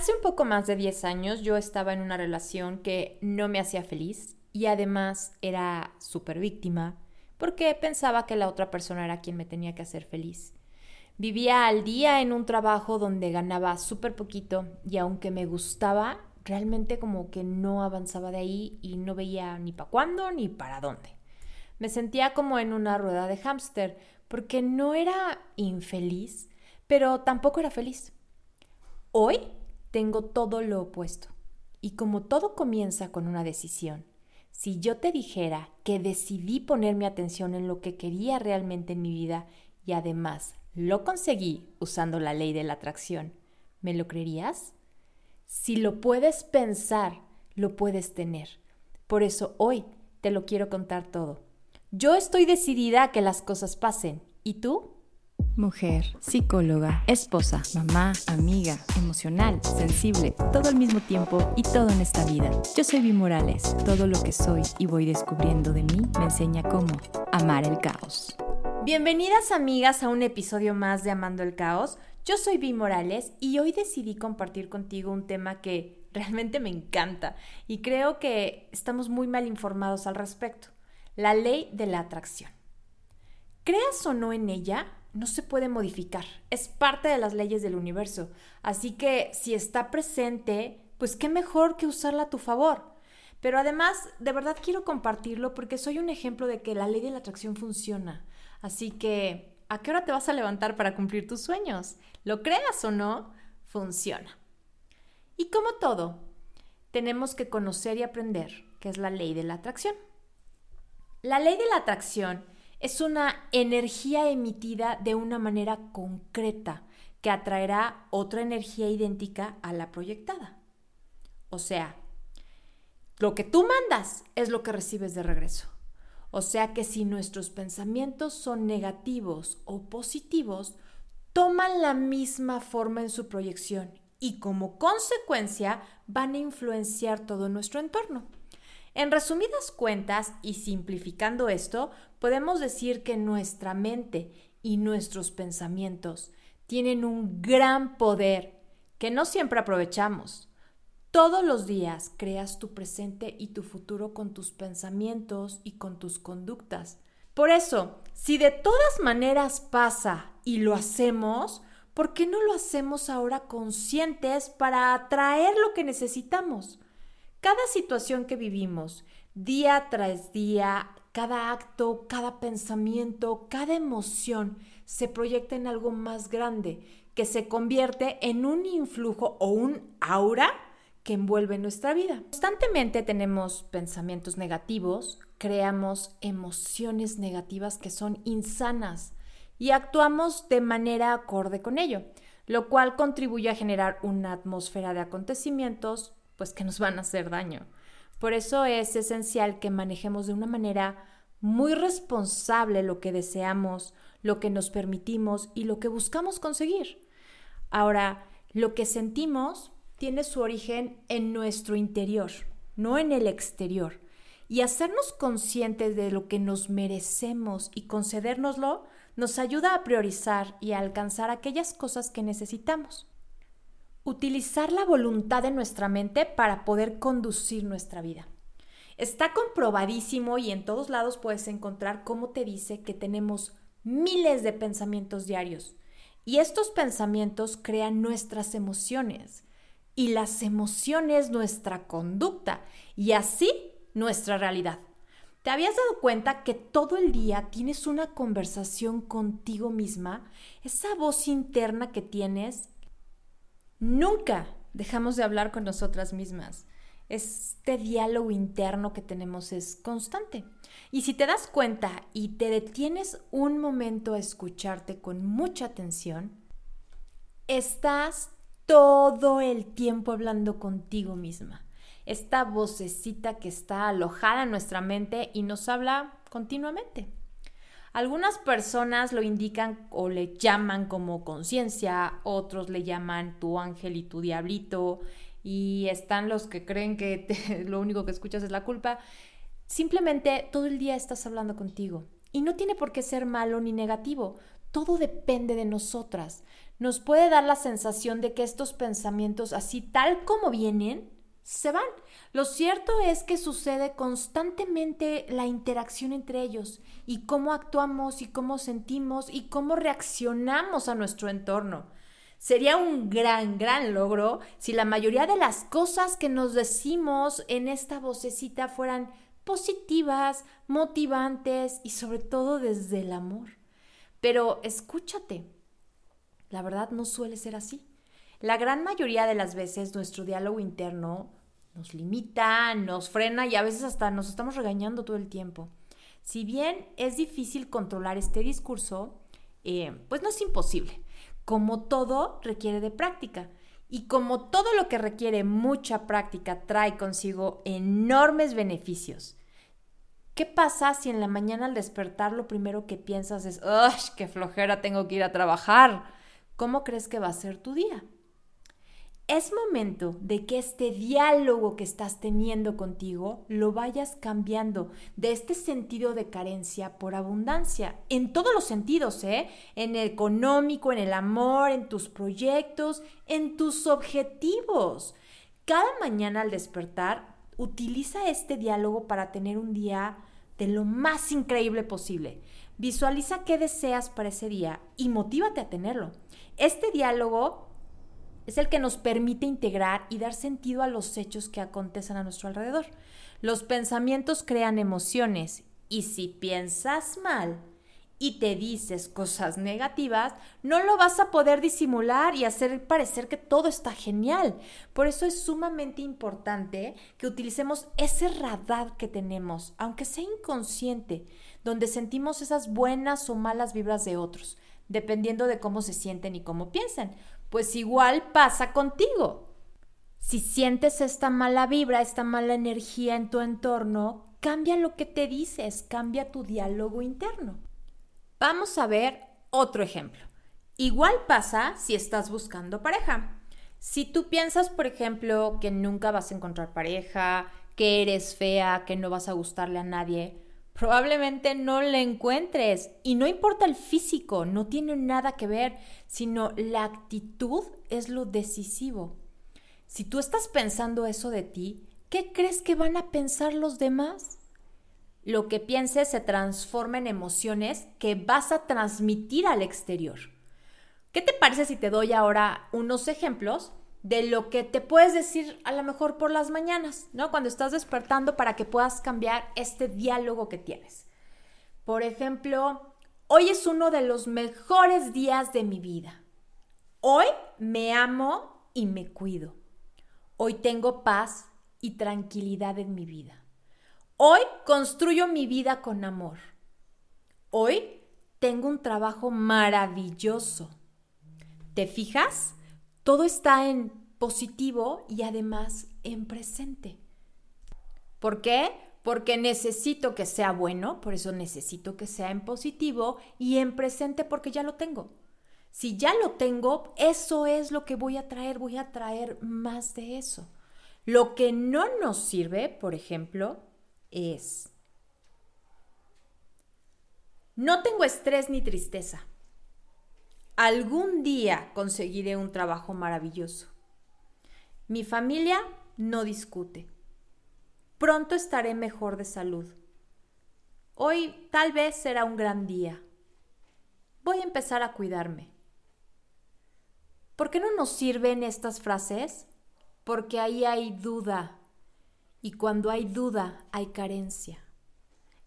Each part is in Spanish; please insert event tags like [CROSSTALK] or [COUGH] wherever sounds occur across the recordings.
Hace un poco más de 10 años yo estaba en una relación que no me hacía feliz y además era súper víctima porque pensaba que la otra persona era quien me tenía que hacer feliz. Vivía al día en un trabajo donde ganaba súper poquito y aunque me gustaba, realmente como que no avanzaba de ahí y no veía ni para cuándo ni para dónde. Me sentía como en una rueda de hámster porque no era infeliz, pero tampoco era feliz. Hoy tengo todo lo opuesto. Y como todo comienza con una decisión, si yo te dijera que decidí poner mi atención en lo que quería realmente en mi vida y además lo conseguí usando la ley de la atracción, ¿me lo creerías? Si lo puedes pensar, lo puedes tener. Por eso hoy te lo quiero contar todo. Yo estoy decidida a que las cosas pasen. ¿Y tú? Mujer, psicóloga, esposa, mamá, amiga, emocional, sensible, todo al mismo tiempo y todo en esta vida. Yo soy Vi Morales. Todo lo que soy y voy descubriendo de mí me enseña cómo amar el caos. Bienvenidas amigas a un episodio más de Amando el Caos. Yo soy Vi Morales y hoy decidí compartir contigo un tema que realmente me encanta y creo que estamos muy mal informados al respecto. La ley de la atracción. Creas o no en ella, no se puede modificar, es parte de las leyes del universo. Así que si está presente, pues qué mejor que usarla a tu favor. Pero además, de verdad quiero compartirlo porque soy un ejemplo de que la ley de la atracción funciona. Así que, ¿a qué hora te vas a levantar para cumplir tus sueños? Lo creas o no, funciona. Y como todo, tenemos que conocer y aprender qué es la ley de la atracción. La ley de la atracción es una energía emitida de una manera concreta que atraerá otra energía idéntica a la proyectada. O sea, lo que tú mandas es lo que recibes de regreso. O sea que si nuestros pensamientos son negativos o positivos, toman la misma forma en su proyección y como consecuencia van a influenciar todo nuestro entorno. En resumidas cuentas y simplificando esto, podemos decir que nuestra mente y nuestros pensamientos tienen un gran poder que no siempre aprovechamos. Todos los días creas tu presente y tu futuro con tus pensamientos y con tus conductas. Por eso, si de todas maneras pasa y lo hacemos, ¿por qué no lo hacemos ahora conscientes para atraer lo que necesitamos? Cada situación que vivimos, día tras día, cada acto, cada pensamiento, cada emoción se proyecta en algo más grande, que se convierte en un influjo o un aura que envuelve nuestra vida. Constantemente tenemos pensamientos negativos, creamos emociones negativas que son insanas y actuamos de manera acorde con ello, lo cual contribuye a generar una atmósfera de acontecimientos pues que nos van a hacer daño. Por eso es esencial que manejemos de una manera muy responsable lo que deseamos, lo que nos permitimos y lo que buscamos conseguir. Ahora, lo que sentimos tiene su origen en nuestro interior, no en el exterior. Y hacernos conscientes de lo que nos merecemos y concedérnoslo nos ayuda a priorizar y a alcanzar aquellas cosas que necesitamos utilizar la voluntad de nuestra mente para poder conducir nuestra vida. Está comprobadísimo y en todos lados puedes encontrar cómo te dice que tenemos miles de pensamientos diarios y estos pensamientos crean nuestras emociones y las emociones nuestra conducta y así nuestra realidad. ¿Te habías dado cuenta que todo el día tienes una conversación contigo misma? Esa voz interna que tienes Nunca dejamos de hablar con nosotras mismas. Este diálogo interno que tenemos es constante. Y si te das cuenta y te detienes un momento a escucharte con mucha atención, estás todo el tiempo hablando contigo misma. Esta vocecita que está alojada en nuestra mente y nos habla continuamente. Algunas personas lo indican o le llaman como conciencia, otros le llaman tu ángel y tu diablito, y están los que creen que [LAUGHS] lo único que escuchas es la culpa. Simplemente todo el día estás hablando contigo. Y no tiene por qué ser malo ni negativo. Todo depende de nosotras. nos puede dar la sensación de que estos pensamientos, así tal como vienen, se van. Lo cierto es que sucede constantemente la interacción entre ellos y cómo actuamos y cómo sentimos y cómo reaccionamos a nuestro entorno. Sería un gran, gran logro si la mayoría de las cosas que nos decimos en esta vocecita fueran positivas, motivantes y sobre todo desde el amor. Pero escúchate, la verdad no suele ser así. La gran mayoría de las veces nuestro diálogo interno nos limita, nos frena y a veces hasta nos estamos regañando todo el tiempo. Si bien es difícil controlar este discurso, eh, pues no es imposible. Como todo requiere de práctica. Y como todo lo que requiere mucha práctica trae consigo enormes beneficios. ¿Qué pasa si en la mañana al despertar lo primero que piensas es, ¡ay, qué flojera tengo que ir a trabajar! ¿Cómo crees que va a ser tu día? Es momento de que este diálogo que estás teniendo contigo lo vayas cambiando de este sentido de carencia por abundancia, en todos los sentidos, ¿eh? En el económico, en el amor, en tus proyectos, en tus objetivos. Cada mañana al despertar, utiliza este diálogo para tener un día de lo más increíble posible. Visualiza qué deseas para ese día y motívate a tenerlo. Este diálogo es el que nos permite integrar y dar sentido a los hechos que acontecen a nuestro alrededor. Los pensamientos crean emociones y si piensas mal, y te dices cosas negativas, no lo vas a poder disimular y hacer parecer que todo está genial. Por eso es sumamente importante que utilicemos ese radar que tenemos, aunque sea inconsciente, donde sentimos esas buenas o malas vibras de otros, dependiendo de cómo se sienten y cómo piensan. Pues igual pasa contigo. Si sientes esta mala vibra, esta mala energía en tu entorno, cambia lo que te dices, cambia tu diálogo interno. Vamos a ver otro ejemplo. Igual pasa si estás buscando pareja. Si tú piensas, por ejemplo, que nunca vas a encontrar pareja, que eres fea, que no vas a gustarle a nadie, probablemente no le encuentres. Y no importa el físico, no tiene nada que ver, sino la actitud es lo decisivo. Si tú estás pensando eso de ti, ¿qué crees que van a pensar los demás? lo que pienses se transforma en emociones que vas a transmitir al exterior. ¿Qué te parece si te doy ahora unos ejemplos de lo que te puedes decir a lo mejor por las mañanas, ¿no? Cuando estás despertando para que puedas cambiar este diálogo que tienes. Por ejemplo, hoy es uno de los mejores días de mi vida. Hoy me amo y me cuido. Hoy tengo paz y tranquilidad en mi vida. Hoy construyo mi vida con amor. Hoy tengo un trabajo maravilloso. ¿Te fijas? Todo está en positivo y además en presente. ¿Por qué? Porque necesito que sea bueno, por eso necesito que sea en positivo y en presente porque ya lo tengo. Si ya lo tengo, eso es lo que voy a traer, voy a traer más de eso. Lo que no nos sirve, por ejemplo, es, no tengo estrés ni tristeza. Algún día conseguiré un trabajo maravilloso. Mi familia no discute. Pronto estaré mejor de salud. Hoy tal vez será un gran día. Voy a empezar a cuidarme. ¿Por qué no nos sirven estas frases? Porque ahí hay duda, y cuando hay duda, hay carencia.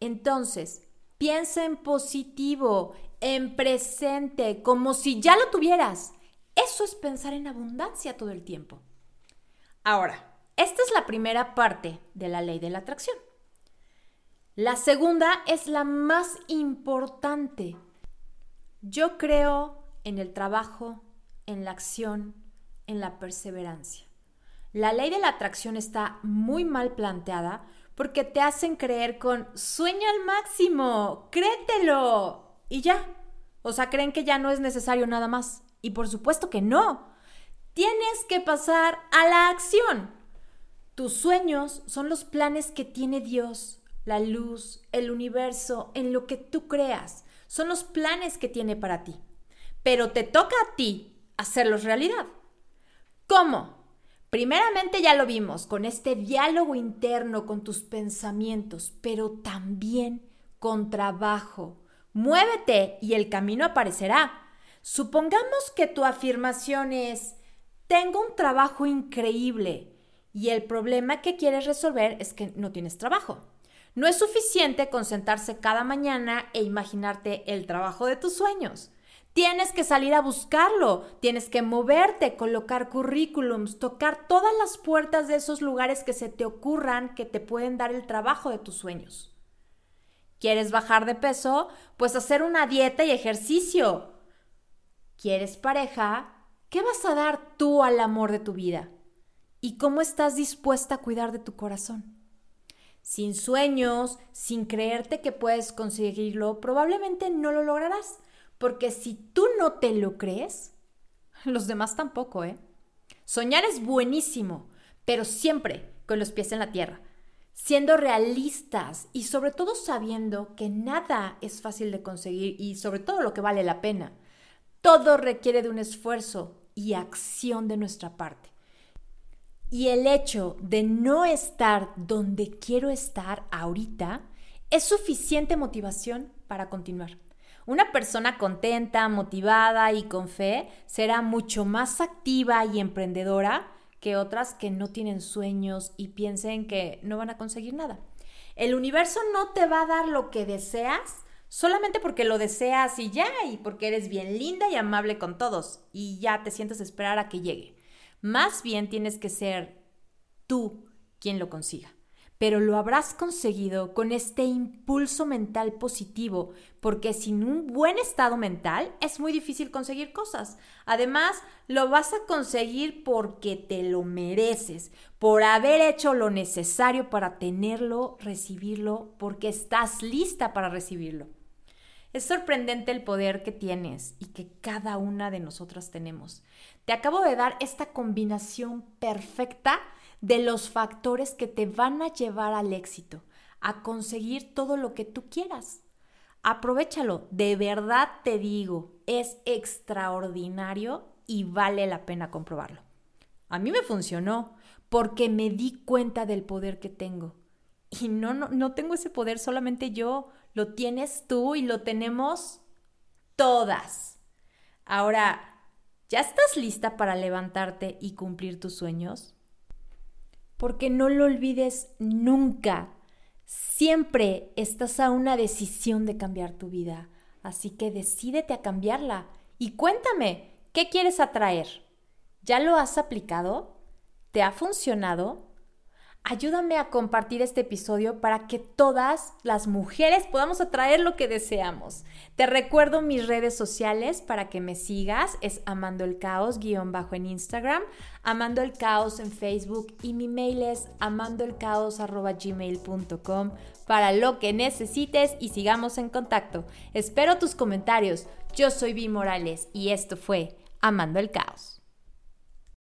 Entonces, piensa en positivo, en presente, como si ya lo tuvieras. Eso es pensar en abundancia todo el tiempo. Ahora, esta es la primera parte de la ley de la atracción. La segunda es la más importante. Yo creo en el trabajo, en la acción, en la perseverancia. La ley de la atracción está muy mal planteada porque te hacen creer con sueña al máximo, créetelo y ya. O sea, creen que ya no es necesario nada más. Y por supuesto que no. Tienes que pasar a la acción. Tus sueños son los planes que tiene Dios, la luz, el universo, en lo que tú creas. Son los planes que tiene para ti. Pero te toca a ti hacerlos realidad. ¿Cómo? Primeramente ya lo vimos con este diálogo interno con tus pensamientos, pero también con trabajo. Muévete y el camino aparecerá. Supongamos que tu afirmación es, tengo un trabajo increíble y el problema que quieres resolver es que no tienes trabajo. No es suficiente con sentarse cada mañana e imaginarte el trabajo de tus sueños. Tienes que salir a buscarlo, tienes que moverte, colocar currículums, tocar todas las puertas de esos lugares que se te ocurran que te pueden dar el trabajo de tus sueños. ¿Quieres bajar de peso? Pues hacer una dieta y ejercicio. ¿Quieres pareja? ¿Qué vas a dar tú al amor de tu vida? ¿Y cómo estás dispuesta a cuidar de tu corazón? Sin sueños, sin creerte que puedes conseguirlo, probablemente no lo lograrás, porque si tú no te lo crees, los demás tampoco, ¿eh? Soñar es buenísimo, pero siempre con los pies en la tierra, siendo realistas y sobre todo sabiendo que nada es fácil de conseguir y sobre todo lo que vale la pena. Todo requiere de un esfuerzo y acción de nuestra parte. Y el hecho de no estar donde quiero estar ahorita es suficiente motivación para continuar. Una persona contenta, motivada y con fe será mucho más activa y emprendedora que otras que no tienen sueños y piensen que no van a conseguir nada. El universo no te va a dar lo que deseas solamente porque lo deseas y ya, y porque eres bien linda y amable con todos y ya te sientes a esperar a que llegue. Más bien tienes que ser tú quien lo consiga. Pero lo habrás conseguido con este impulso mental positivo, porque sin un buen estado mental es muy difícil conseguir cosas. Además, lo vas a conseguir porque te lo mereces, por haber hecho lo necesario para tenerlo, recibirlo, porque estás lista para recibirlo. Es sorprendente el poder que tienes y que cada una de nosotras tenemos. Te acabo de dar esta combinación perfecta de los factores que te van a llevar al éxito, a conseguir todo lo que tú quieras. Aprovechalo, de verdad te digo, es extraordinario y vale la pena comprobarlo. A mí me funcionó porque me di cuenta del poder que tengo. Y no, no, no tengo ese poder solamente yo, lo tienes tú y lo tenemos todas. Ahora, ¿ya estás lista para levantarte y cumplir tus sueños? Porque no lo olvides nunca. Siempre estás a una decisión de cambiar tu vida. Así que decídete a cambiarla. Y cuéntame, ¿qué quieres atraer? ¿Ya lo has aplicado? ¿Te ha funcionado? Ayúdame a compartir este episodio para que todas las mujeres podamos atraer lo que deseamos. Te recuerdo mis redes sociales para que me sigas. Es Amando el Caos guion bajo en Instagram, Amando en Facebook y mi mail es amandoelcaos.gmail.com para lo que necesites y sigamos en contacto. Espero tus comentarios. Yo soy Vi Morales y esto fue Amando el Caos.